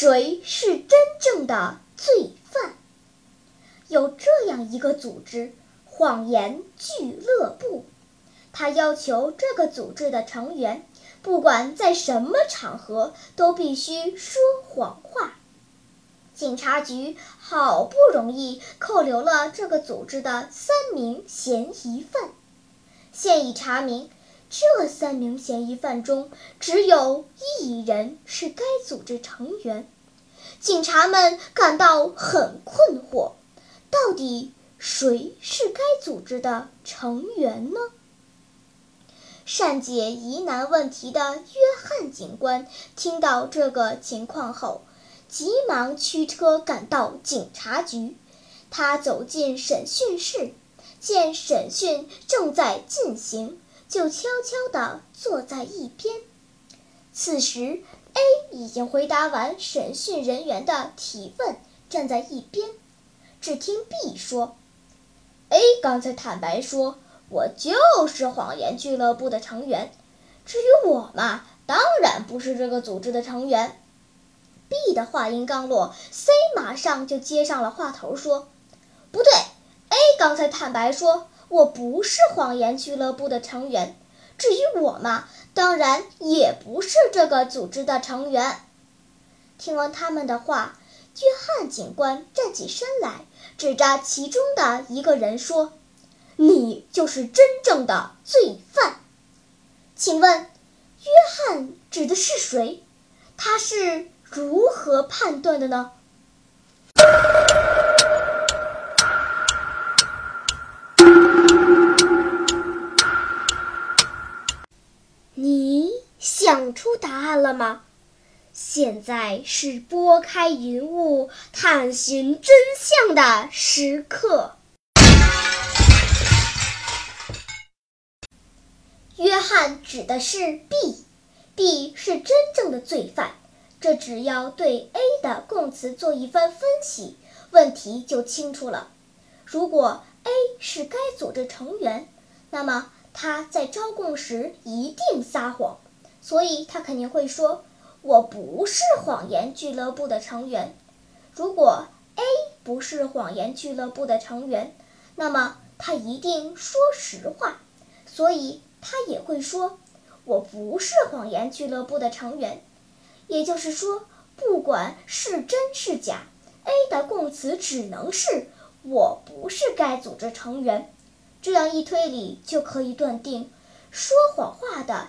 谁是真正的罪犯？有这样一个组织——谎言俱乐部。他要求这个组织的成员，不管在什么场合，都必须说谎话。警察局好不容易扣留了这个组织的三名嫌疑犯，现已查明，这三名嫌疑犯中只有一人是该组织成员。警察们感到很困惑，到底谁是该组织的成员呢？善解疑难问题的约翰警官听到这个情况后，急忙驱车赶到警察局。他走进审讯室，见审讯正在进行，就悄悄地坐在一边。此时，A 已经回答完审讯人员的提问，站在一边。只听 B 说：“A 刚才坦白说。”我就是谎言俱乐部的成员，至于我嘛，当然不是这个组织的成员。B 的话音刚落，C 马上就接上了话头，说：“不对，A 刚才坦白说我不是谎言俱乐部的成员，至于我嘛，当然也不是这个组织的成员。”听完他们的话，约翰警官站起身来，指着其中的一个人说。你就是真正的罪犯，请问，约翰指的是谁？他是如何判断的呢？想出答案了吗？现在是拨开云雾探寻真相的时刻。约翰指的是 B，B 是真正的罪犯。这只要对 A 的供词做一番分析，问题就清楚了。如果 A 是该组织成员，那么他在招供时一定撒谎，所以他肯定会说：“我不是谎言俱乐部的成员。”如果 A 不是谎言俱乐部的成员，那么他一定说实话，所以。他也会说：“我不是谎言俱乐部的成员。”也就是说，不管是真是假，A 的供词只能是“我不是该组织成员”。这样一推理，就可以断定，说谎话的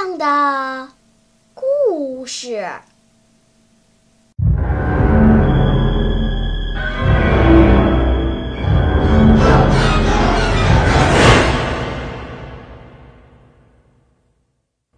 样的故事。